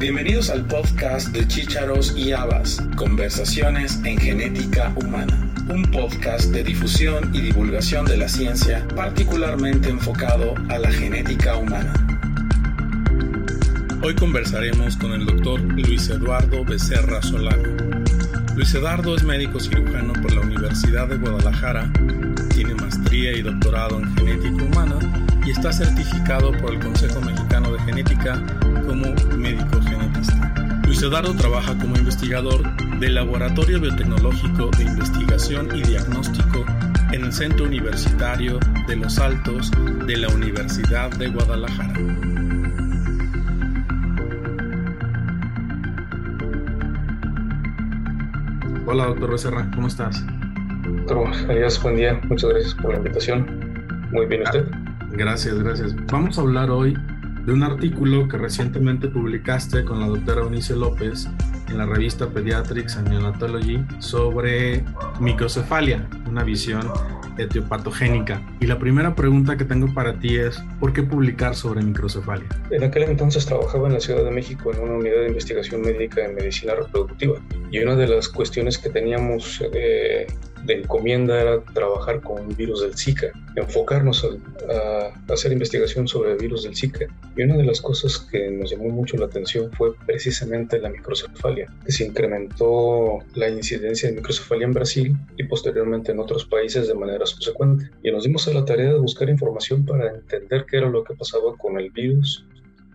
Bienvenidos al podcast de Chícharos y Habas, Conversaciones en Genética Humana, un podcast de difusión y divulgación de la ciencia particularmente enfocado a la genética humana. Hoy conversaremos con el doctor Luis Eduardo Becerra Solano. Luis Eduardo es médico cirujano por la Universidad de Guadalajara, tiene maestría y doctorado en genética humana y está certificado por el Consejo Mexicano de Genética como médico genetista. Luis Eduardo trabaja como investigador del Laboratorio Biotecnológico de Investigación y Diagnóstico en el Centro Universitario de los Altos de la Universidad de Guadalajara. Hola, doctor Becerra, ¿cómo estás? Arias, buen día. Muchas gracias por la invitación. Muy bien, ¿usted? Gracias, gracias. Vamos a hablar hoy de un artículo que recientemente publicaste con la doctora Eunice López en la revista Pediatrics and Neonatology sobre microcefalia, una visión etiopatogénica. Y la primera pregunta que tengo para ti es, ¿por qué publicar sobre microcefalia? En aquel entonces trabajaba en la Ciudad de México en una unidad de investigación médica en medicina reproductiva y una de las cuestiones que teníamos eh, de encomienda era trabajar con virus del Zika, enfocarnos a, hacer investigación sobre el virus del Zika. Y una de las cosas que nos llamó mucho la atención fue precisamente la microcefalia, que se incrementó la incidencia de microcefalia en Brasil y posteriormente en otros países de manera subsecuente. Y nos dimos a la tarea de buscar información para entender qué era lo que pasaba con el virus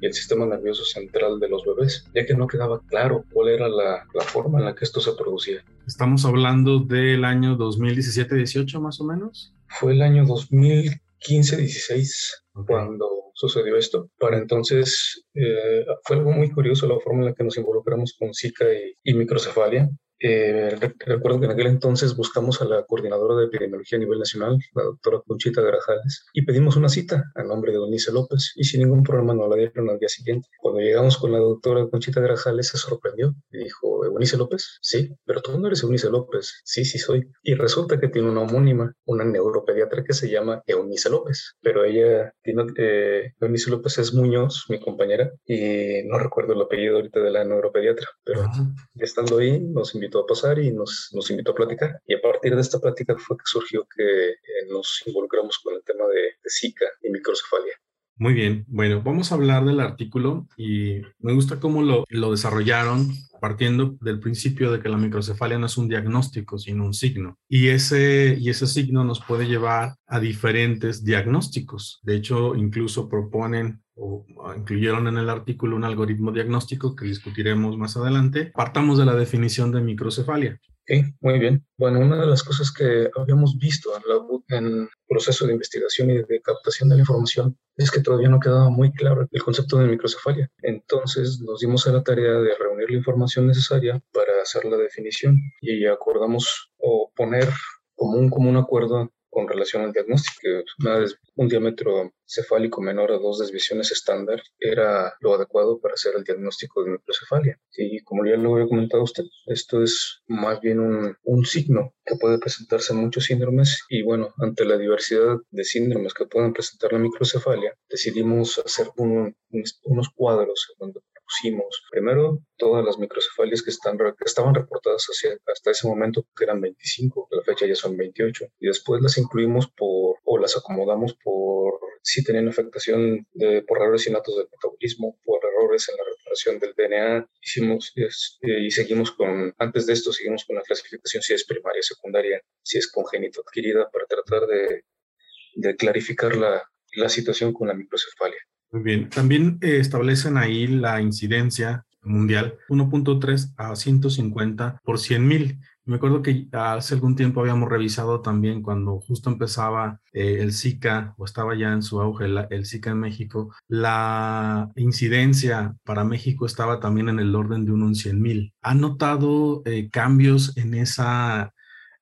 y el sistema nervioso central de los bebés, ya que no quedaba claro cuál era la, la forma en la que esto se producía. Estamos hablando del año 2017-18 más o menos. Fue el año 2015-16 cuando sucedió esto. Para entonces eh, fue algo muy curioso la forma en la que nos involucramos con Zika y, y microcefalia. Eh, recuerdo que en aquel entonces buscamos a la coordinadora de epidemiología a nivel nacional, la doctora Conchita Grajales, y pedimos una cita a nombre de Eunice López y sin ningún problema nos la dieron al día siguiente. Cuando llegamos con la doctora Conchita Grajales se sorprendió y dijo, ¿Eunice López? Sí, pero tú no eres Eunice López. Sí, sí soy. Y resulta que tiene una homónima, una neuropediatra que se llama Eunice López, pero ella tiene, eh, Eunice López es Muñoz, mi compañera, y no recuerdo el apellido ahorita de la neuropediatra, pero ya estando ahí nos invitó invitó a pasar y nos, nos invitó a platicar. Y a partir de esta plática fue que surgió que eh, nos involucramos con el tema de, de Zika y microcefalia. Muy bien, bueno, vamos a hablar del artículo y me gusta cómo lo, lo, desarrollaron partiendo del principio de que la microcefalia no es un diagnóstico, sino un signo. Y ese, y ese signo nos puede llevar a diferentes diagnósticos. De hecho, incluso proponen incluyeron en el artículo un algoritmo diagnóstico que discutiremos más adelante. Partamos de la definición de microcefalia. Sí, muy bien. Bueno, una de las cosas que habíamos visto en, el proceso de investigación y de captación de la información es que todavía no quedaba muy claro el concepto de microcefalia. Entonces nos dimos a la tarea de reunir la información necesaria para hacer la definición y acordamos o poner como un común acuerdo con relación al diagnóstico, que un diámetro cefálico menor a dos desviaciones estándar era lo adecuado para hacer el diagnóstico de microcefalia. Y como ya lo había comentado usted, esto es más bien un, signo que puede presentarse en muchos síndromes y bueno, ante la diversidad de síndromes que pueden presentar la microcefalia, decidimos hacer un, unos cuadros donde pusimos primero todas las microcefalias que, están, que estaban reportadas hacia, hasta ese momento, que eran 25, la fecha ya son 28, y después las incluimos por, o las acomodamos por si tenían afectación de, por errores innatos del metabolismo, por errores en la reparación del DNA. Hicimos eh, y seguimos con, antes de esto, seguimos con la clasificación si es primaria, secundaria, si es congénito adquirida, para tratar de, de clarificar la, la situación con la microcefalia. Muy bien. También eh, establecen ahí la incidencia mundial 1.3 a 150 por 100 mil. Me acuerdo que hace algún tiempo habíamos revisado también cuando justo empezaba eh, el Zika o estaba ya en su auge el Zika en México, la incidencia para México estaba también en el orden de uno en 100 mil. ¿Ha notado eh, cambios en esa,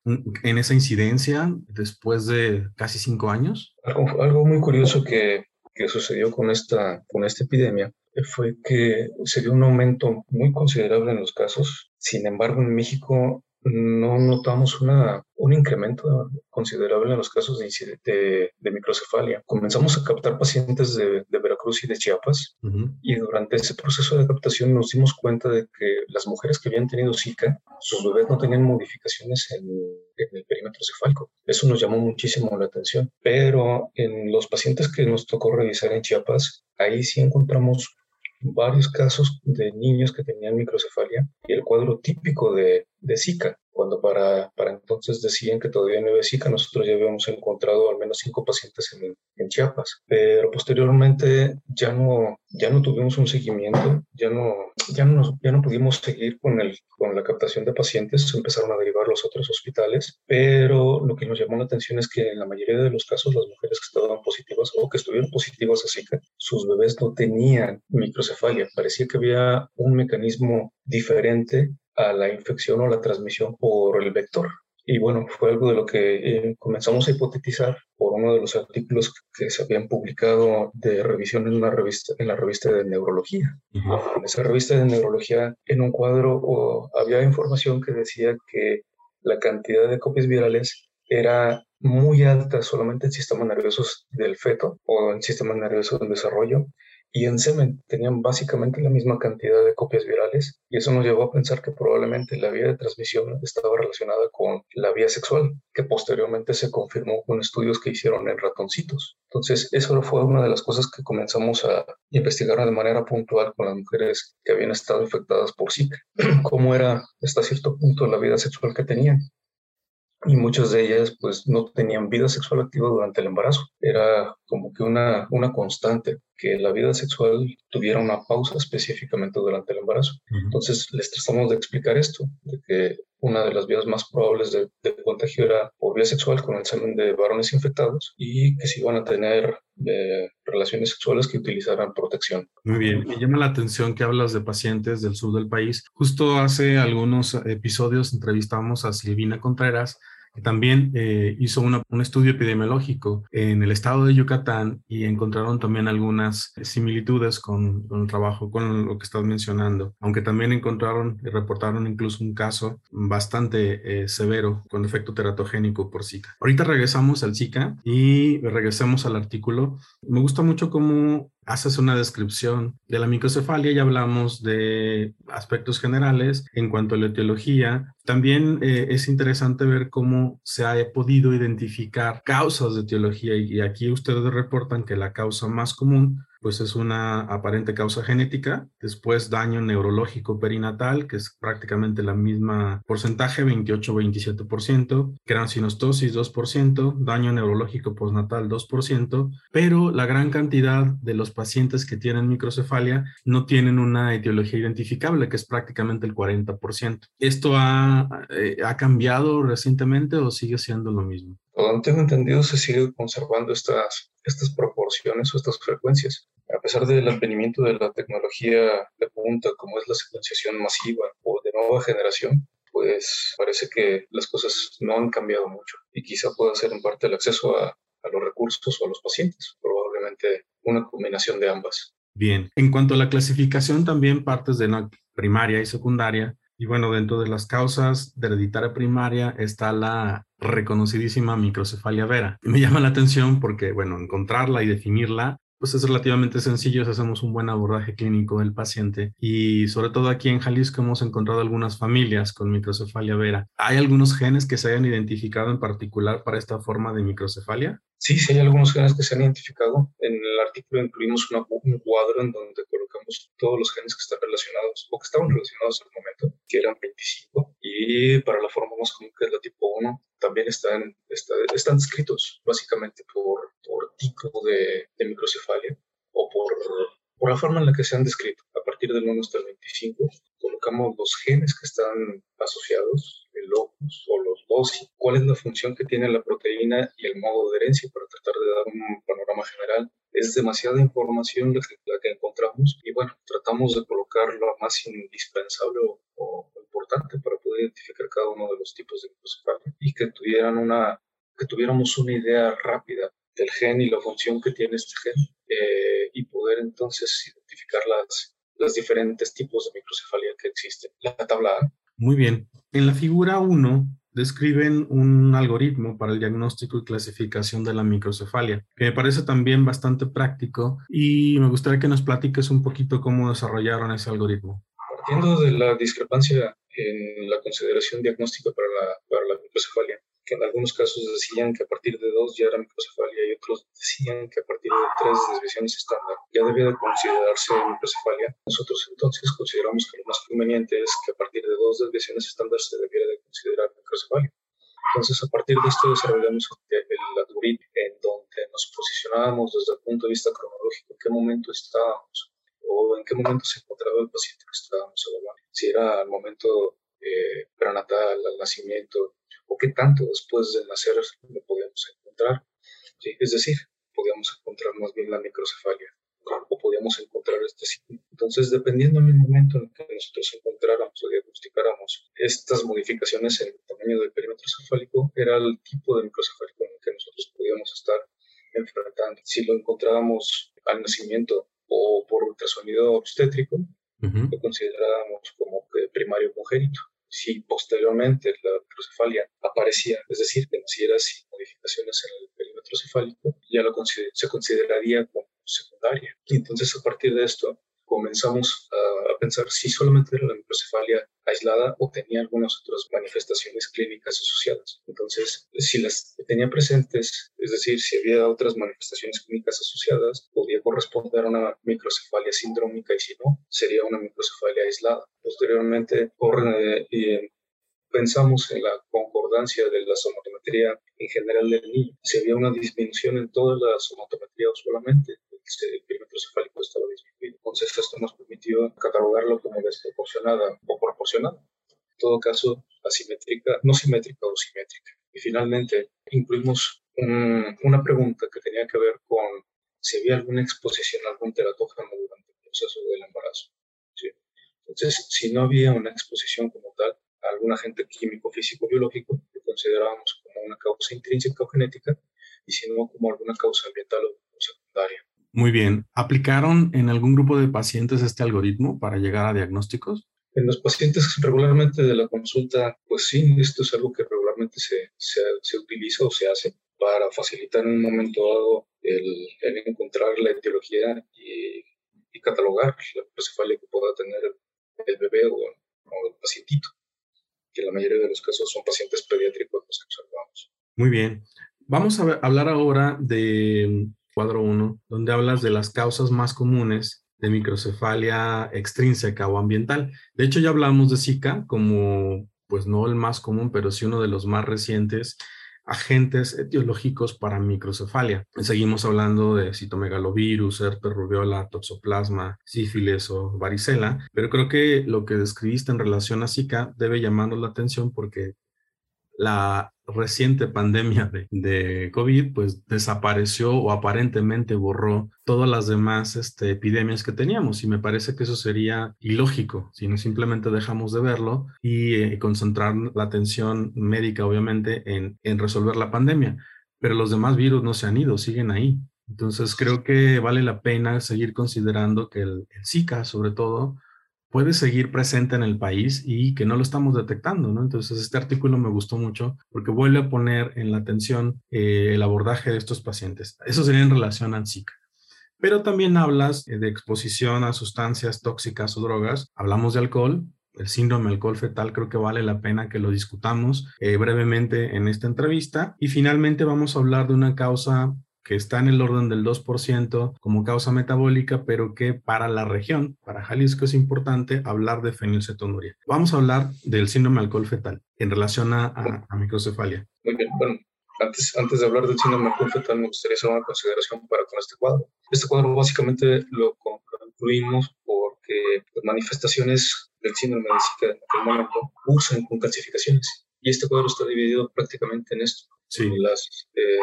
en esa incidencia después de casi cinco años? Algo, algo muy curioso que, que sucedió con esta, con esta epidemia fue que se dio un aumento muy considerable en los casos. Sin embargo, en México no notamos una, un incremento considerable en los casos de, de, microcefalia. Comenzamos a captar pacientes de, Veracruz y de Chiapas y durante ese proceso de captación nos dimos cuenta de que las mujeres que habían tenido Zika, sus bebés no tenían modificaciones en, en el perímetro cefálico. Eso nos llamó muchísimo la atención. Pero en los pacientes que nos tocó revisar en Chiapas, ahí sí encontramos varios casos de niños que tenían microcefalia y el cuadro típico de, de Zika, cuando para, para entonces decían que todavía no había Zika, nosotros ya habíamos encontrado al menos cinco pacientes en, en, Chiapas, pero posteriormente ya no, ya no tuvimos un seguimiento, ya no, ya no, ya no pudimos seguir con, el, con la captación de pacientes, empezaron a derivar los otros hospitales, pero lo que nos llamó la atención es que en la mayoría de los casos las mujeres que estaban positivas o que estuvieron positivas a Zika, sus bebés no tenían microcefalia, parecía que había un mecanismo diferente a la infección o la transmisión por el vector. Y bueno, fue algo de lo que eh, comenzamos a hipotetizar por uno de los artículos que se habían publicado de revisión en, una revista, en la revista de neurología. En esa revista de neurología, en un cuadro había información que decía que la cantidad de copias virales era muy alta solamente en sistemas nerviosos del feto o en sistemas nerviosos del desarrollo y en semen tenían básicamente la misma cantidad de copias virales y eso nos llevó a pensar que probablemente la vía de transmisión estaba relacionada con la vía sexual, que posteriormente se confirmó con estudios que hicieron en ratoncitos. Entonces, eso fue una de las cosas que comenzamos a investigar de manera puntual con las mujeres que habían estado infectadas por Zika, cómo era hasta cierto punto la vida sexual que tenían y muchas de ellas pues no tenían vida sexual activa durante el embarazo. Era como que una, una constante que la vida sexual tuviera una pausa específicamente durante el embarazo. Entonces les tratamos de explicar esto, de que una de las vías más probables de, contagio era por vía sexual con el semen de varones infectados y que se iban a tener eh, relaciones sexuales que utilizaran protección. Muy bien, me llama la atención que hablas de pacientes del sur del país. Justo hace algunos episodios entrevistamos a Silvina Contreras, también eh, hizo un estudio epidemiológico en el estado de Yucatán y encontraron también algunas similitudes con, el trabajo, con lo que estás mencionando, aunque también encontraron y reportaron incluso un caso bastante eh, severo con efecto teratogénico por Zika. Ahorita regresamos al Zika y regresemos al artículo. Me gusta mucho cómo haces una descripción de la microcefalia y hablamos de aspectos generales en cuanto a la etiología. También eh, es interesante ver cómo se ha podido identificar causas de etiología y aquí ustedes reportan que la causa más común pues es una aparente causa genética, después daño neurológico perinatal, que es prácticamente la misma porcentaje, 28-27%, sinostosis 2%, daño neurológico postnatal 2%, pero la gran cantidad de los pacientes que tienen microcefalia no tienen una etiología identificable, que es prácticamente el 40%. ¿Esto ha, eh, ha cambiado recientemente o sigue siendo lo mismo? Todo tengo entendido, se sigue conservando estas, estas proporciones o estas frecuencias a pesar del advenimiento de la tecnología de punta como es la secuenciación masiva o de nueva generación, pues parece que las cosas no han cambiado mucho y quizá pueda ser en parte el acceso a, a los recursos o a los pacientes, probablemente una combinación de ambas. Bien, en cuanto a la clasificación, también partes de la primaria y secundaria. Y bueno, dentro de las causas de hereditaria primaria está la reconocidísima microcefalia vera. Me llama la atención porque, bueno, encontrarla y definirla pues es relativamente sencillo si hacemos un buen abordaje clínico del paciente y sobre todo aquí en Jalisco hemos encontrado algunas familias con microcefalia vera. ¿Hay algunos genes que se hayan identificado en particular para esta forma de microcefalia? Sí, sí hay algunos genes que se han identificado. En el artículo incluimos un cuadro en donde colocamos todos los genes que están relacionados o que estaban relacionados al momento, que eran 25. Y para la forma más común que es la tipo 1, también están, están descritos básicamente por tipo de, de microcefalia o por, por la forma en la que se han descrito. A partir del 1 hasta el 25 colocamos los genes que están asociados, el locus o los dosis, cuál es la función que tiene la proteína y el modo de herencia para tratar de dar un panorama general. Es demasiada información la que, la que encontramos y bueno, tratamos de colocar lo más indispensable o, o importante para poder identificar cada uno de los tipos de microcefalia y que tuvieran una que tuviéramos una idea rápida del gen y la función que tiene este gen eh, y poder entonces identificar las, los diferentes tipos de microcefalia que existen. La tabla A. Muy bien. En la figura 1 describen un algoritmo para el diagnóstico y clasificación de la microcefalia, que me parece también bastante práctico y me gustaría que nos platiques un poquito cómo desarrollaron ese algoritmo. Partiendo de la discrepancia en la consideración diagnóstica para la, para la microcefalia, que en algunos casos decían que a partir de dos ya era microcefalia y otros decían que a partir de tres desviaciones estándar ya debía de considerarse microcefalia. Nosotros entonces consideramos que lo más conveniente es que a partir de dos desviaciones estándar se debiera de considerar microcefalia. Entonces, a partir de esto desarrollamos el algoritmo en donde nos posicionábamos desde el punto de vista cronológico, en qué momento estábamos o en qué momento se encontraba el paciente que estábamos evaluando. Si era al momento eh, prenatal, al nacimiento, o qué tanto después de nacer lo podíamos encontrar. ¿sí? Es decir, podíamos encontrar más bien la microcefalia o podíamos encontrar este signo. Entonces, dependiendo del momento en que nosotros encontráramos o diagnosticáramos estas modificaciones en el tamaño del perímetro cefálico, era el tipo de microcefálico en el que nosotros podíamos estar enfrentando. Si lo encontrábamos al nacimiento o por ultrasonido obstétrico, lo considerábamos como primario congénito si posteriormente la microcefalia aparecía, es decir, que naciera sin modificaciones en el perímetro cefálico, ya lo se consideraría como secundaria. Y entonces, a partir de esto, comenzamos a, pensar si solamente era la microcefalia aislada o tenía algunas otras manifestaciones clínicas asociadas. Entonces, si las tenía presentes, es decir, si había otras manifestaciones clínicas asociadas, podía corresponder a una microcefalia sindrómica y si no, sería una microcefalia aislada. Posteriormente, por, eh, pensamos en la concordancia de la somatometría en general del niño. Si había una disminución en toda la somatometría o solamente el perímetro cefálico estaba disminuido. Entonces esto nos permitió catalogarlo como desproporcionada o proporcionada. En todo caso, asimétrica, no simétrica o simétrica. Y finalmente incluimos una pregunta que tenía que ver con si había alguna exposición a algún teratógeno durante el proceso del embarazo. Entonces, si no había una exposición como tal a algún agente químico, físico, biológico, lo considerábamos como una causa intrínseca o genética, y si no, como alguna causa ambiental o secundaria. Muy bien. ¿Aplicaron en algún grupo de pacientes este algoritmo para llegar a diagnósticos? En los pacientes regularmente de la consulta, pues sí, esto es algo que regularmente se, se, utiliza o se hace para facilitar en un momento dado el, encontrar la etiología y, catalogar la cefalia que pueda tener el, bebé o, o, el pacientito, que en la mayoría de los casos son pacientes pediátricos los que observamos. Muy bien. Vamos a hablar ahora de cuadro 1, donde hablas de las causas más comunes de microcefalia extrínseca o ambiental. De hecho, ya hablamos de Zika como, pues no el más común, pero sí uno de los más recientes agentes etiológicos para microcefalia. Seguimos hablando de citomegalovirus, herpes rubiola, toxoplasma, sífilis o varicela, pero creo que lo que describiste en relación a Zika debe llamarnos la atención porque la reciente pandemia de, COVID, pues desapareció o aparentemente borró todas las demás este, epidemias que teníamos y me parece que eso sería ilógico si no simplemente dejamos de verlo y eh, concentrar la atención médica obviamente en, resolver la pandemia, pero los demás virus no se han ido, siguen ahí. Entonces creo que vale la pena seguir considerando que el Zika sobre todo puede seguir presente en el país y que no lo estamos detectando, ¿no? Entonces, este artículo me gustó mucho porque vuelve a poner en la atención eh, el abordaje de estos pacientes. Eso sería en relación al Zika. Pero también hablas eh, de exposición a sustancias tóxicas o drogas. Hablamos de alcohol, el síndrome alcohol fetal creo que vale la pena que lo discutamos eh, brevemente en esta entrevista. Y finalmente vamos a hablar de una causa que está en el orden del 2% como causa metabólica, pero que para la región, para Jalisco es importante hablar de fenilcetonuria. Vamos a hablar del síndrome alcohol fetal en relación a, microcefalia. Muy bien, bueno, antes, antes de hablar del síndrome alcohol fetal me gustaría hacer una consideración para con este cuadro. Este cuadro básicamente lo concluimos porque las manifestaciones del síndrome de Zika momento usan con calcificaciones. Y este cuadro está dividido prácticamente en esto las, eh,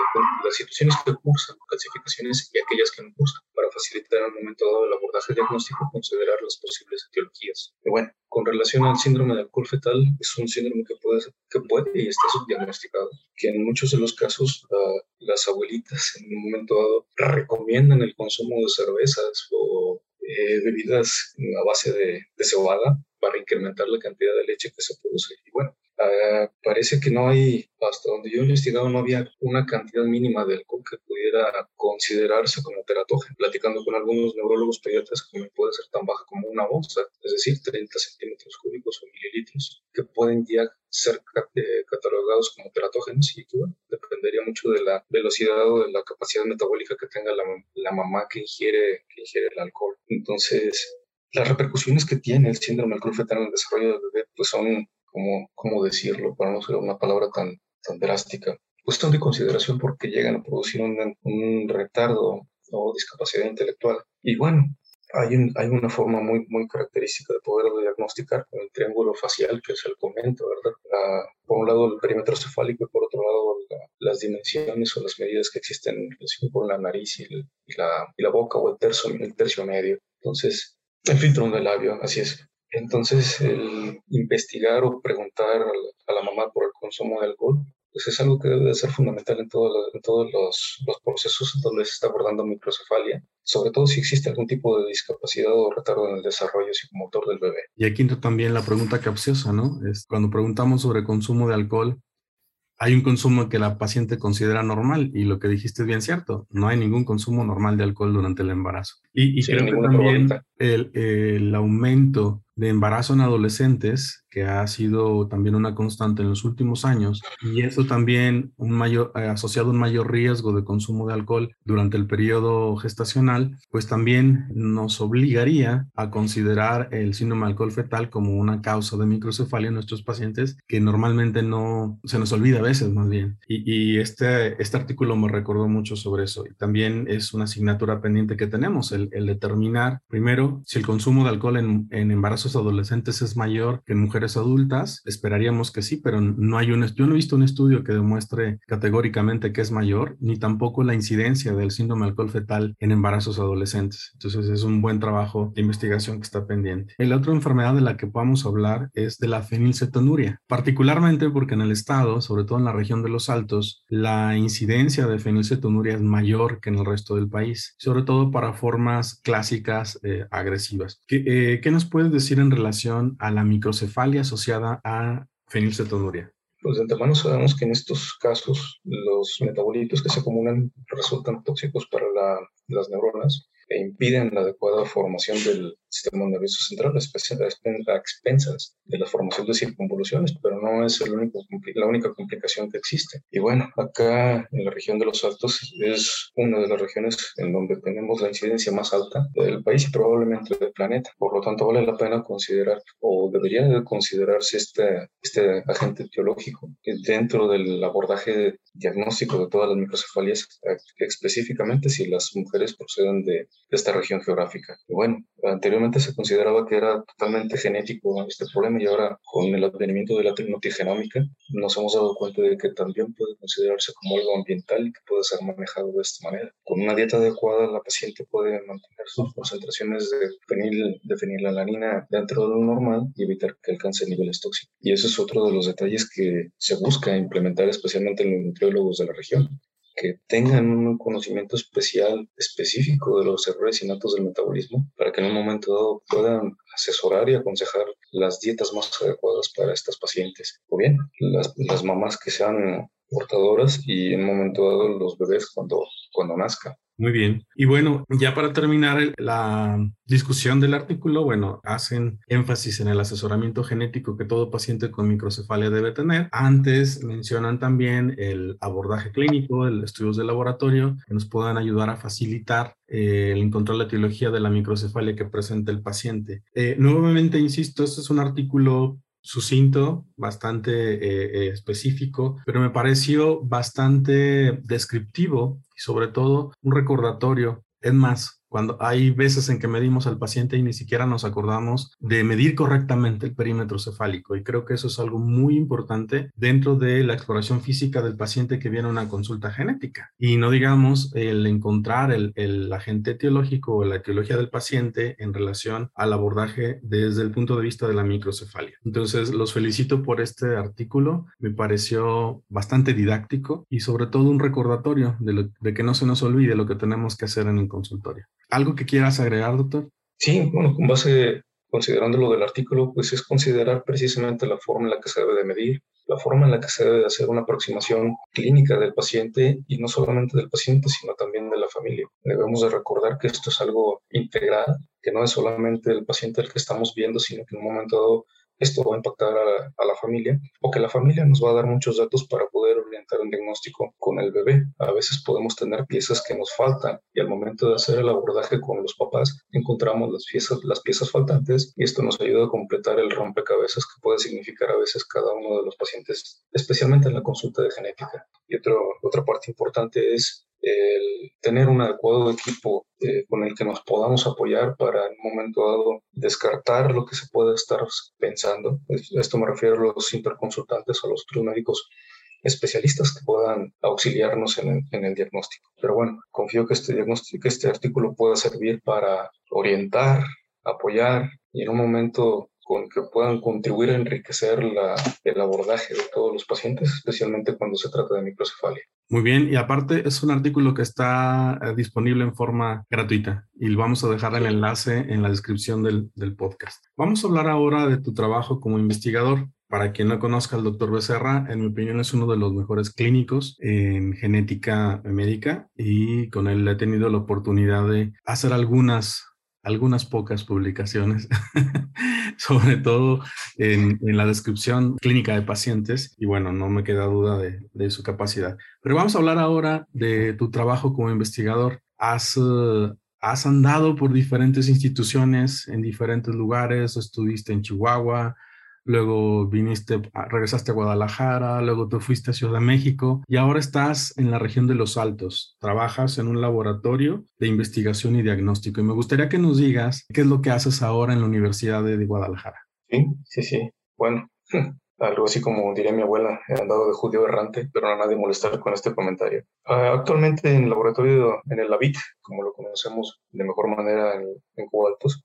las que cursan calcificaciones y aquellas que no cursan, para facilitar en el momento dado el abordaje diagnóstico considerar las posibles etiologías. Y bueno, con relación al síndrome de alcohol fetal, es un síndrome que puede, que puede y está subdiagnosticado, que en muchos de los casos las abuelitas en un momento dado recomiendan el consumo de cervezas o eh, bebidas a base de, de cebada para incrementar la cantidad de leche que se produce. Y bueno, Ah, parece que no hay, hasta donde yo he investigado, no había una cantidad mínima de alcohol que pudiera considerarse como teratógeno. Platicando con algunos neurólogos pediatras, que puede ser tan baja como una onza, es decir, 30 centímetros cúbicos o mililitros, que pueden ya ser eh, catalogados como teratógenos y que dependería mucho de la velocidad o de la capacidad metabólica que tenga la, la mamá que ingiere, que ingiere el alcohol. Entonces, las repercusiones que tiene el síndrome alcohol fetal en el desarrollo del bebé pues son ¿cómo, cómo decirlo? Para no usar una palabra tan, tan drástica. Pues son de consideración porque llegan a producir un, un retardo o discapacidad intelectual. Y bueno, hay, hay una forma muy, muy característica de poder diagnosticar con el triángulo facial, que es el comento, ¿verdad? Ah, por un lado el perímetro cefálico y por otro lado las dimensiones o las medidas que existen en relación con la nariz y, la, y la boca o el tercio, el tercio medio. Entonces, el filtro del labio, así es. Entonces, el investigar o preguntar a la, mamá por el consumo de alcohol, pues es algo que debe de ser fundamental en, todo, en todos los, procesos donde se está abordando microcefalia, sobre todo si existe algún tipo de discapacidad o retardo en el desarrollo psicomotor del bebé. Y aquí también la pregunta capciosa, ¿no? Es cuando preguntamos sobre consumo de alcohol, hay un consumo que la paciente considera normal y lo que dijiste es bien cierto, no hay ningún consumo normal de alcohol durante el embarazo. Y, creo que también el, el, aumento de embarazo en adolescentes, que ha sido también una constante en los últimos años, y eso también un mayor, eh, asociado a un mayor riesgo de consumo de alcohol durante el periodo gestacional, pues también nos obligaría a considerar el síndrome de alcohol fetal como una causa de microcefalia en nuestros pacientes, que normalmente no se nos olvida a veces más bien. Y, este, este artículo me recordó mucho sobre eso. Y también es una asignatura pendiente que tenemos, el, determinar primero si el consumo de alcohol en, en embarazos adolescentes es mayor que en mujeres adultas. Esperaríamos que sí, pero no hay un, yo no he visto un estudio que demuestre categóricamente que es mayor, ni tampoco la incidencia del síndrome alcohol fetal en embarazos adolescentes. Entonces es un buen trabajo de investigación que está pendiente. La otra enfermedad de la que podamos hablar es de la fenilcetonuria, particularmente porque en el estado, sobre todo en la región de los Altos, la incidencia de fenilcetonuria es mayor que en el resto del país, sobre todo para formas clásicas eh, agresivas. ¿Qué, eh, ¿Qué nos puedes decir en relación a la microcefalia asociada a fenilcetonuria? Pues de antemano sabemos que en estos casos los metabolitos que se acumulan resultan tóxicos para las neuronas e impiden la adecuada formación del sistema nervioso central, a expensas de la formación de circunvoluciones, pero no es el único, la única complicación que existe. Y bueno, acá en la región de los Altos es una de las regiones en donde tenemos la incidencia más alta del país y probablemente del planeta. Por lo tanto, vale la pena considerar o debería de considerarse este, este agente etiológico dentro del abordaje diagnóstico de todas las microcefalias, específicamente si las mujeres proceden de de esta región geográfica. Y bueno, anteriormente se consideraba que era totalmente genético este problema y ahora con el advenimiento de la tecnotigenómica nos hemos dado cuenta de que también puede considerarse como algo ambiental y que puede ser manejado de esta manera. Con una dieta adecuada la paciente puede mantener sus concentraciones de, de fenilalanina dentro de lo normal y evitar que alcance niveles tóxicos. Y eso es otro de los detalles que se busca implementar especialmente en los nutriólogos de la región que tengan un conocimiento especial, específico de los errores innatos del metabolismo, para que en un momento dado puedan asesorar y aconsejar las dietas más adecuadas para estas pacientes. O bien, las, las mamás que sean portadoras y en un momento dado los bebés cuando, cuando nazcan. Muy bien. Y bueno, ya para terminar la discusión del artículo, bueno, hacen énfasis en el asesoramiento genético que todo paciente con microcefalia debe tener. Antes mencionan también el abordaje clínico, el estudios de laboratorio que nos puedan ayudar a facilitar eh, el encontrar la etiología de la microcefalia que presenta el paciente. Eh, nuevamente, insisto, este es un artículo sucinto, bastante eh, específico, pero me pareció bastante descriptivo sobre todo un recordatorio. Es más, cuando hay veces en que medimos al paciente y ni siquiera nos acordamos de medir correctamente el perímetro cefálico. Y creo que eso es algo muy importante dentro de la exploración física del paciente que viene a una consulta genética. Y no digamos el encontrar el, el agente etiológico o la etiología del paciente en relación al abordaje desde el punto de vista de la microcefalia. Entonces, los felicito por este artículo. Me pareció bastante didáctico y sobre todo un recordatorio de, de que no se nos olvide lo que tenemos que hacer en el consultorio. ¿Algo que quieras agregar, doctor? Sí, bueno, con base considerando lo del artículo, pues es considerar precisamente la forma en la que se debe de medir, la forma en la que se debe de hacer una aproximación clínica del paciente y no solamente del paciente, sino también de la familia. Debemos de recordar que esto es algo integral, que no es solamente el paciente el que estamos viendo, sino que en un momento dado esto va a impactar a, la familia o que la familia nos va a dar muchos datos para poder orientar un diagnóstico con el bebé. A veces podemos tener piezas que nos faltan y al momento de hacer el abordaje con los papás encontramos las piezas, las piezas faltantes y esto nos ayuda a completar el rompecabezas que puede significar a veces cada uno de los pacientes, especialmente en la consulta de genética. Y otro, otra parte importante es el tener un adecuado equipo eh, con el que nos podamos apoyar para en un momento dado descartar lo que se puede estar pensando. Esto me refiero a los interconsultantes a los otros médicos especialistas que puedan auxiliarnos en el, diagnóstico. Pero bueno, confío que este diagnóstico, que este artículo pueda servir para orientar, apoyar y en un momento con que puedan contribuir a enriquecer la, el abordaje de todos los pacientes, especialmente cuando se trata de microcefalia. Muy bien, y aparte es un artículo que está eh, disponible en forma gratuita y vamos a dejar el enlace en la descripción del, del podcast. Vamos a hablar ahora de tu trabajo como investigador. Para quien no conozca al doctor Becerra, en mi opinión es uno de los mejores clínicos en genética médica y con él he tenido la oportunidad de hacer algunas algunas pocas publicaciones, sobre todo en, la descripción clínica de pacientes, y bueno, no me queda duda de, su capacidad. Pero vamos a hablar ahora de tu trabajo como investigador. Has, eh, has andado por diferentes instituciones en diferentes lugares, estuviste en Chihuahua, luego viniste, regresaste a Guadalajara, luego te fuiste a Ciudad de México y ahora estás en la región de los Altos. Trabajas en un laboratorio de investigación y diagnóstico y me gustaría que nos digas qué es lo que haces ahora en la Universidad de Guadalajara. Sí, sí, sí. Bueno, algo así como diría mi abuela, he andado de judío errante, pero no a nadie molestar con este comentario. Ah, actualmente en el laboratorio, en el LAVIT, como lo conocemos de mejor manera en, en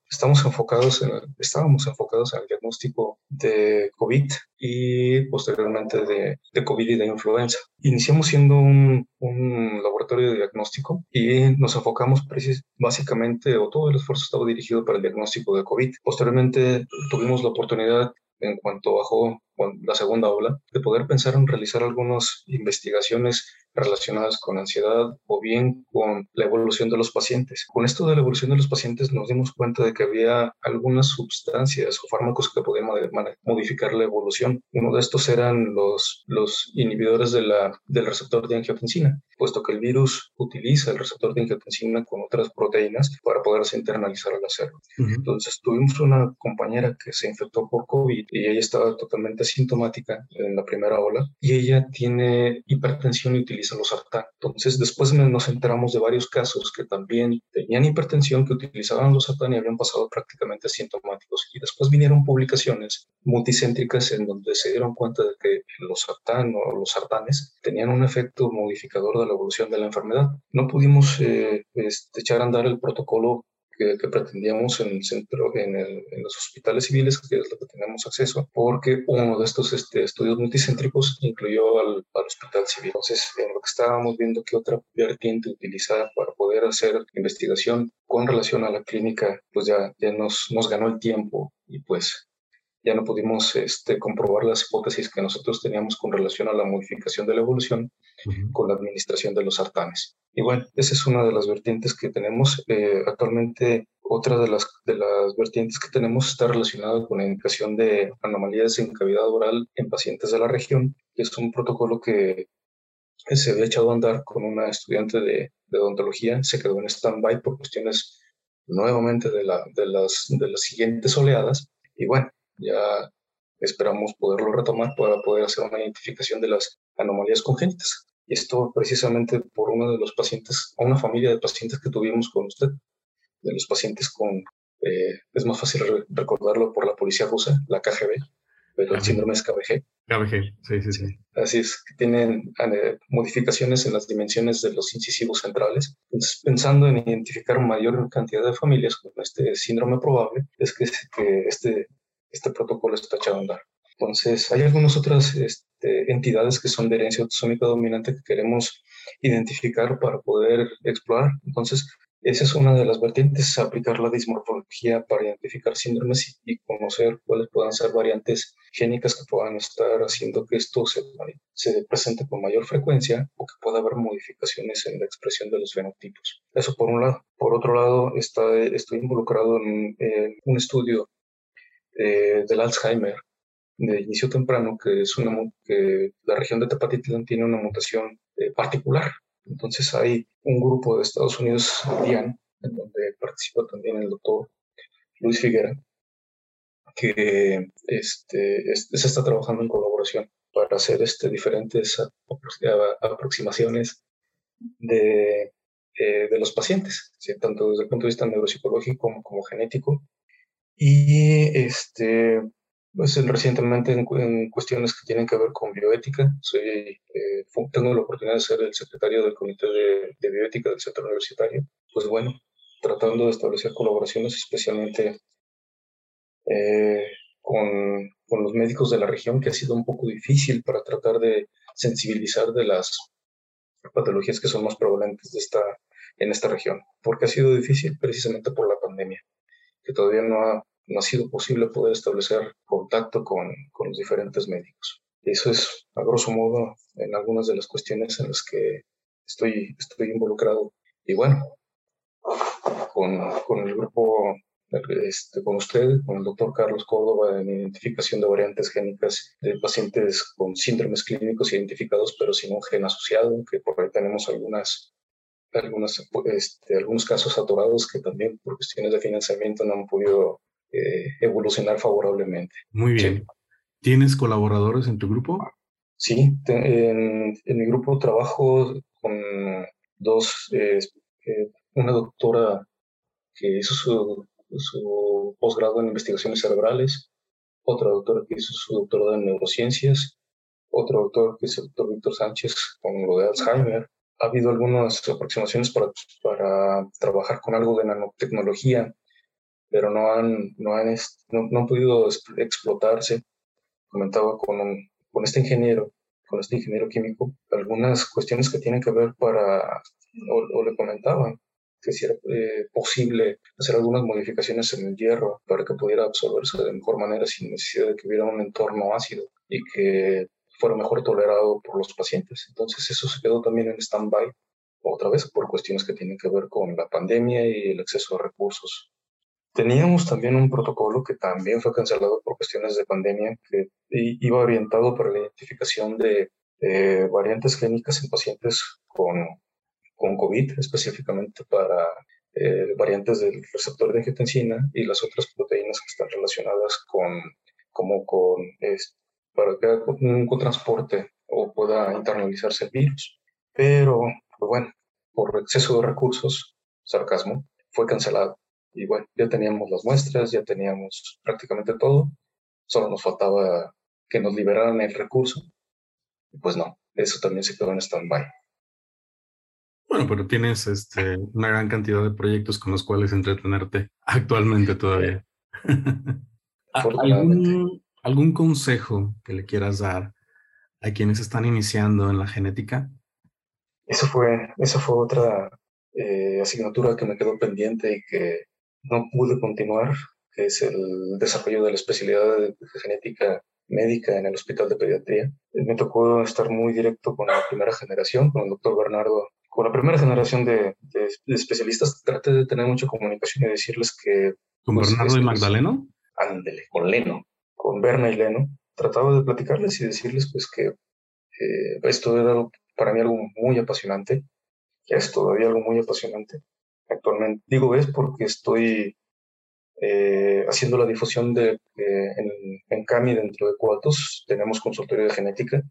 estamos enfocados en, estábamos enfocados en el diagnóstico de COVID y posteriormente de, de COVID y de influenza. Iniciamos siendo un, un laboratorio de diagnóstico y nos enfocamos básicamente, o todo el esfuerzo estaba dirigido para el diagnóstico de COVID. Posteriormente tuvimos la oportunidad en cuanto bajó la segunda ola, de poder pensar en realizar algunas investigaciones relacionadas con ansiedad o bien con la evolución de los pacientes. Con esto de la evolución de los pacientes nos dimos cuenta de que había algunas sustancias o fármacos que podían modificar la evolución. Uno de estos eran los, los inhibidores de la, del receptor de angiotensina, puesto que el virus utiliza el receptor de angiotensina con otras proteínas para poderse internalizar al hacerlo. Entonces tuvimos una compañera que se infectó por COVID y ella estaba totalmente sintomática en la primera ola y ella tiene hipertensión y utiliza los sartán. Entonces después nos enteramos de varios casos que también tenían hipertensión, que utilizaban los sartán y habían pasado prácticamente sintomáticos. Y después vinieron publicaciones multicéntricas en donde se dieron cuenta de que los sartán o los sartanes tenían un efecto modificador de la evolución de la enfermedad. No pudimos eh, este, echar a andar el protocolo que, pretendíamos en el centro, en, el, en, los hospitales civiles, que es lo que tenemos acceso, porque uno de estos este, estudios multicéntricos incluyó al, al, hospital civil. Entonces, en lo que estábamos viendo que otra vertiente utilizar para poder hacer investigación con relación a la clínica, pues ya, ya nos, nos ganó el tiempo y pues ya no pudimos este, comprobar las hipótesis que nosotros teníamos con relación a la modificación de la evolución con la administración de los sartanes. Y bueno, esa es una de las vertientes que tenemos. Eh, actualmente, otra de las, de las vertientes que tenemos está relacionada con la indicación de anomalías en cavidad oral en pacientes de la región, que es un protocolo que se había echado a andar con una estudiante de, de odontología, se quedó en stand-by por cuestiones nuevamente de, la, de, las, de las siguientes oleadas. Y bueno, ya esperamos poderlo retomar para poder hacer una identificación de las anomalías congénitas. Y esto precisamente por uno de los pacientes, una familia de pacientes que tuvimos con usted, de los pacientes con, eh, es más fácil recordarlo por la policía rusa, la KGB, pero el síndrome es KBG. KBG, sí, sí, sí. Así es, que tienen eh, modificaciones en las dimensiones de los incisivos centrales. Entonces, pensando en identificar mayor cantidad de familias con este síndrome probable, es que, que este este protocolo está echado a andar. Entonces, hay algunas otras este, entidades que son de herencia autosómica dominante que queremos identificar para poder explorar. Entonces, Esa es una de las vertientes, aplicar la dismorfología para identificar síndromes y, conocer cuáles puedan ser variantes génicas que puedan estar haciendo que esto se, se presente con mayor frecuencia o que pueda haber modificaciones en la expresión de los fenotipos. Eso por un lado. Por otro lado, está, estoy involucrado en, un estudio eh, del Alzheimer de inicio temprano, que es una que la región de Tepatitlán tiene una mutación eh, particular entonces hay un grupo de Estados Unidos, DIAN, en donde participa también el doctor Luis Figuera, que este, se está trabajando en colaboración para hacer este, diferentes aproximaciones de, eh, de los pacientes, tanto desde el punto de vista neuropsicológico como, como genético. Y este, pues recientemente en, cuestiones que tienen que ver con bioética. Soy, eh, tengo la oportunidad de ser el secretario del Comité de, Bioética del Centro Universitario. Pues bueno, tratando de establecer colaboraciones especialmente eh, con, con, los médicos de la región, que ha sido un poco difícil para tratar de sensibilizar de las patologías que son más prevalentes de esta, en esta región. porque ha sido difícil? Precisamente por la pandemia, que todavía no ha no ha sido posible poder establecer contacto con, con los diferentes médicos. Eso es, a grosso modo, en algunas de las cuestiones en las que estoy, estoy involucrado. Y bueno, con, con el grupo, este, con usted, con el doctor Carlos Córdoba, en identificación de variantes génicas de pacientes con síndromes clínicos identificados, pero sin un gen asociado, que por ahí tenemos algunas, algunas, este, algunos casos atorados que también por cuestiones de financiamiento no han podido eh, evolucionar favorablemente. Muy bien. ¿Tienes colaboradores en tu grupo? Sí, en, mi grupo trabajo con dos, eh, eh, una doctora que hizo su, su, posgrado en investigaciones cerebrales, otra doctora que hizo su doctorado en neurociencias, otro doctor que es el doctor Víctor Sánchez con lo de Alzheimer. Ha habido algunas aproximaciones para, para trabajar con algo de nanotecnología pero no han, no han, no, han podido explotarse. Comentaba con, con este ingeniero, con este ingeniero químico, algunas cuestiones que tienen que ver para, o, le comentaba, que si era eh, posible hacer algunas modificaciones en el hierro para que pudiera absorberse de mejor manera sin necesidad de que hubiera un entorno ácido y que fuera mejor tolerado por los pacientes. Entonces eso se quedó también en stand-by, otra vez por cuestiones que tienen que ver con la pandemia y el acceso a recursos Teníamos también un protocolo que también fue cancelado por cuestiones de pandemia, que iba orientado para la identificación de variantes clínicas en pacientes con, con COVID, específicamente para eh, variantes del receptor de angiotensina y las otras proteínas que están relacionadas con, como con, para que haga un transporte o pueda internalizarse el virus. Pero, pues bueno, por exceso de recursos, sarcasmo, fue cancelado. Y bueno, ya teníamos las muestras, ya teníamos prácticamente todo, solo nos faltaba que nos liberaran el recurso. Y pues no, eso también se quedó en stand-by. Bueno, pero tienes este, una gran cantidad de proyectos con los cuales entretenerte actualmente todavía. ¿Algún, ¿Algún consejo que le quieras dar a quienes están iniciando en la genética? Eso fue, eso fue otra eh, asignatura que me quedó pendiente y que no pude continuar, que es el desarrollo de la especialidad de genética médica en el Hospital de Pediatría. Me tocó estar muy directo con la primera generación, con el doctor Bernardo. Con la primera generación de, especialistas traté de tener mucha comunicación y decirles que... ¿Con pues, Bernardo y Magdaleno? Ándele, con Leno, con Berna y Leno. Trataba de platicarles y decirles pues que eh, esto era para mí algo muy apasionante, es todavía algo muy apasionante actualmente. Digo es porque estoy eh, haciendo la difusión de en, en, CAMI dentro de Coatos tenemos consultorio de genética.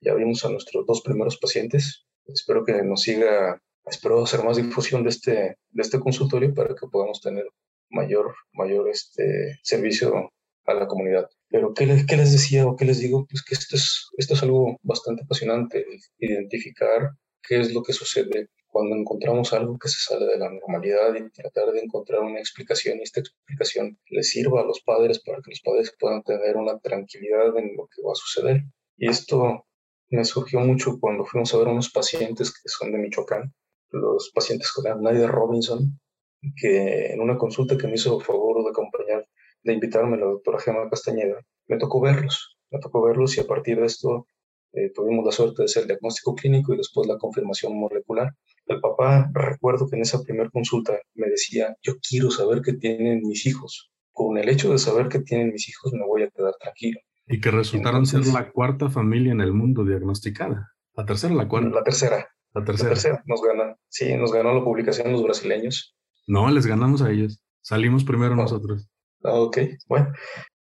Ya vimos a nuestros dos primeros pacientes. Espero que nos siga, espero hacer más difusión de este, de este consultorio para que podamos tener mayor, mayor este, servicio a la comunidad. Pero ¿qué les, ¿qué les decía o qué les digo? Pues que esto es, esto es algo bastante apasionante, identificar qué es lo que sucede cuando encontramos algo que se sale de la normalidad y tratar de encontrar una explicación y esta explicación le sirva a los padres para que los padres puedan tener una tranquilidad en lo que va a suceder. Y esto me surgió mucho cuando fuimos a ver unos pacientes que son de Michoacán los pacientes con Nadia Robinson, que en una consulta que me hizo favor de acompañar, de invitarme la doctora Gemma Castañeda, me tocó verlos, me tocó verlos y a partir de esto eh, tuvimos la suerte de hacer el diagnóstico clínico y después la confirmación molecular. El papá, recuerdo que en esa primera consulta me decía, yo quiero saber qué tienen mis hijos. Con el hecho de saber qué tienen mis hijos me voy a quedar tranquilo. Y que resultaron ser la cuarta familia en el mundo diagnosticada. ¿La tercera la cuarta? La tercera. La tercera. La tercera. Nos gana. Sí, nos ganó la publicación los brasileños. No, les ganamos a ellos. Salimos primero nosotros. Ah, ok, bueno.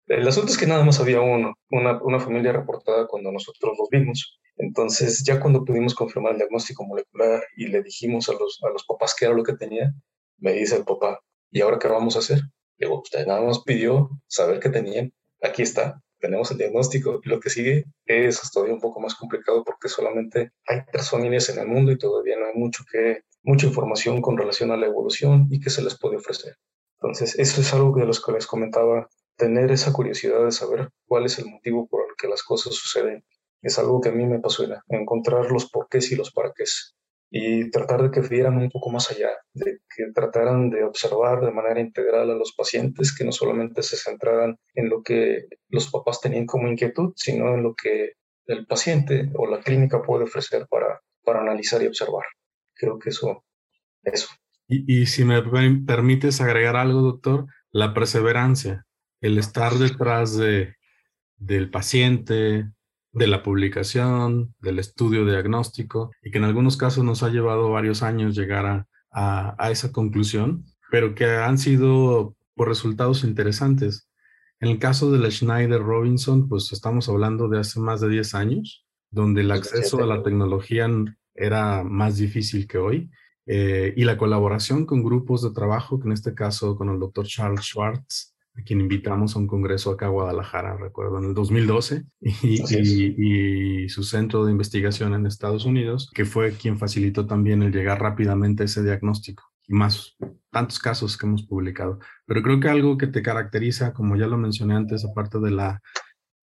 El asunto es que nada más había uno, una, una familia reportada cuando nosotros los vimos. Entonces, ya cuando pudimos confirmar el diagnóstico molecular y le dijimos a los, a los papás qué era lo que tenía, me dice el papá, ¿y ahora qué vamos a hacer? Digo, usted nada más pidió saber qué tenían. Aquí está, tenemos el diagnóstico. Lo que sigue es todavía un poco más complicado porque solamente hay tres familias en el mundo y todavía no hay mucho que, mucha información con relación a la evolución y qué se les puede ofrecer. Entonces, eso es algo de los que les comentaba tener esa curiosidad de saber cuál es el motivo por el que las cosas suceden. Es algo que a mí me apasiona, encontrar los porqués y los para qué y tratar de que vieran un poco más allá, de que trataran de observar de manera integral a los pacientes, que no solamente se centraran en lo que los papás tenían como inquietud, sino en lo que el paciente o la clínica puede ofrecer para, para analizar y observar. Creo que eso, eso. Y, y si me permites agregar algo, doctor, la perseverancia el estar detrás de, del paciente, de la publicación, del estudio diagnóstico, y que en algunos casos nos ha llevado varios años llegar a, a, esa conclusión, pero que han sido por resultados interesantes. En el caso de la Schneider Robinson, pues estamos hablando de hace más de 10 años, donde el acceso a la tecnología era más difícil que hoy. Eh, y la colaboración con grupos de trabajo, que en este caso con el doctor Charles Schwartz, a quien invitamos a un congreso acá a Guadalajara, recuerdo, en el 2012, y, y, su centro de investigación en Estados Unidos, que fue quien facilitó también el llegar rápidamente a ese diagnóstico y más tantos casos que hemos publicado. Pero creo que algo que te caracteriza, como ya lo mencioné antes, aparte de la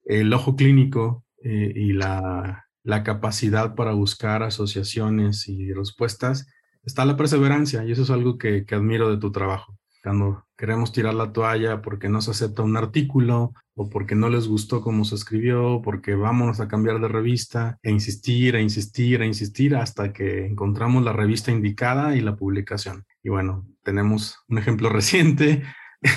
el ojo clínico eh, y la, la capacidad para buscar asociaciones y respuestas, está la perseverancia y eso es algo que, que admiro de tu trabajo cuando queremos tirar la toalla porque no se acepta un artículo o porque no les gustó cómo se escribió, porque vámonos a cambiar de revista e insistir, e insistir, e insistir hasta que encontramos la revista indicada y la publicación. Y bueno, tenemos un ejemplo reciente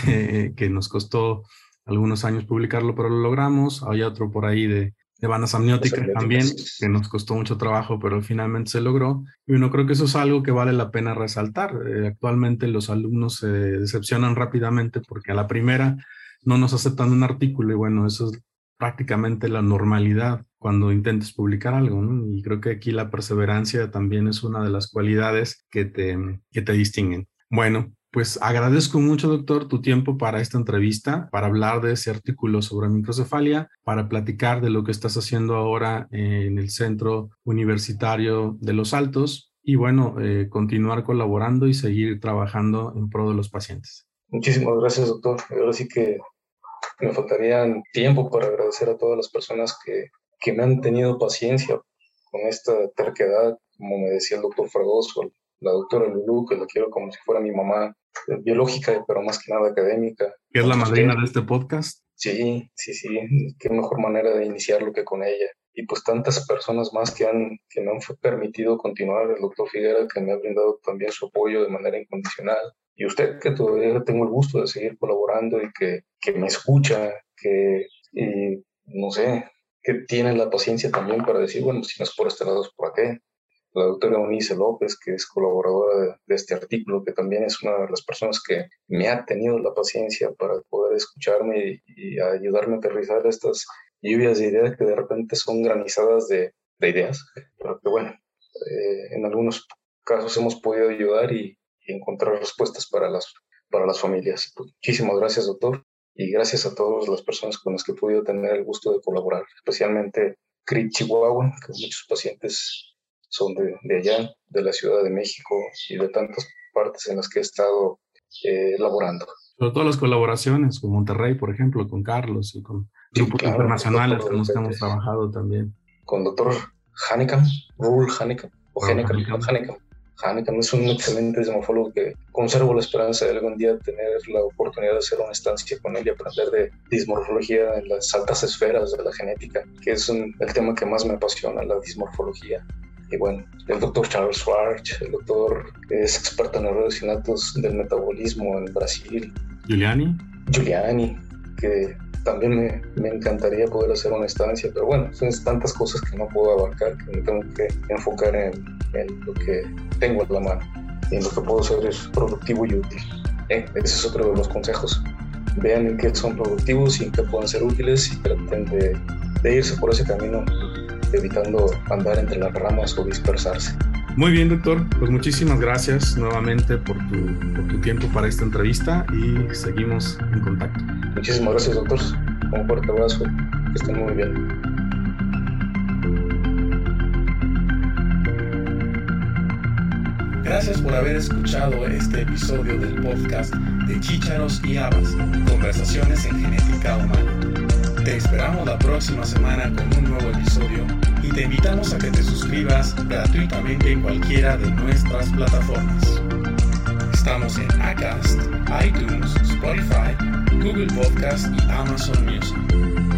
eh, que nos costó algunos años publicarlo, pero lo logramos. Hay otro por ahí de de bandas amnióticas también, que nos costó mucho trabajo, pero finalmente se logró. Y bueno, creo que eso es algo que vale la pena resaltar. Eh, actualmente los alumnos se decepcionan rápidamente porque a la primera no nos aceptan un artículo y bueno, eso es prácticamente la normalidad cuando intentes publicar algo, Y creo que aquí la perseverancia también es una de las cualidades que te, que te distinguen. Bueno, pues agradezco mucho, doctor, tu tiempo para esta entrevista, para hablar de ese artículo sobre microcefalia, para platicar de lo que estás haciendo ahora en el Centro Universitario de Los Altos y, bueno, eh, continuar colaborando y seguir trabajando en pro de los pacientes. Muchísimas gracias, doctor. Ahora sí que me faltaría tiempo para agradecer a todas las personas que, que me han tenido paciencia con esta terquedad, como me decía el doctor Fragoso, la doctora Lulu, que la quiero como si fuera mi mamá eh, biológica, pero más que nada académica. ¿Qué es la madrina de este podcast? Sí, sí, sí. Qué mejor manera de iniciarlo que con ella. Y pues tantas personas más que, han, que me han permitido continuar. El doctor Figuera, que me ha brindado también su apoyo de manera incondicional. Y usted, que todavía tengo el gusto de seguir colaborando y que, que me escucha, que, y, no sé, que tiene la paciencia también para decir, bueno, si no es por este lado, es por aquel la doctora Unice López, que es colaboradora de, este artículo, que también es una de las personas que me ha tenido la paciencia para poder escucharme y, ayudarme a aterrizar estas lluvias de ideas que de repente son granizadas de, ideas, pero que bueno, eh, en algunos casos hemos podido ayudar y, encontrar respuestas para las, para las familias. Pues, muchísimas gracias, doctor, y gracias a todas las personas con las que he podido tener el gusto de colaborar, especialmente CRIT Chihuahua, que muchos pacientes son de, allá, de la Ciudad de México y de tantas partes en las que he estado eh, laborando. Sobre todo las colaboraciones con Monterrey, por ejemplo, con Carlos y con grupos internacionales con los que hemos trabajado también. Con doctor Hanekam, Rule Hanekam, o Hanekam, Hanneken es un excelente dismorfólogo que conservo la esperanza de algún día tener la oportunidad de hacer una estancia con él y aprender de dismorfología en las altas esferas de la genética, que es el tema que más me apasiona, la dismorfología. Y bueno, el doctor Charles Schwartz, el doctor es experto en errores innatos del metabolismo en Brasil. Giuliani. Giuliani, que también me, me, encantaría poder hacer una estancia, pero bueno, son tantas cosas que no puedo abarcar que me tengo que enfocar en, en lo que tengo en la mano y en lo que puedo hacer es productivo y útil. Eh, ese es otro de los consejos. Vean en qué son productivos y en qué pueden ser útiles y traten de, de irse por ese camino, evitando andar entre las ramas o dispersarse. Muy bien, doctor. Pues muchísimas gracias nuevamente por tu, por tu tiempo para esta entrevista y seguimos en contacto. Muchísimas gracias, doctor. Un fuerte abrazo. Que estén muy bien. Gracias por haber escuchado este episodio del podcast de Chícharos y Habas, Conversaciones en Genética Humana. Te esperamos la próxima semana con un nuevo episodio y te invitamos a que te suscribas gratuitamente en cualquiera de nuestras plataformas. Estamos en Acast, iTunes, Spotify, Google Podcast y Amazon Music.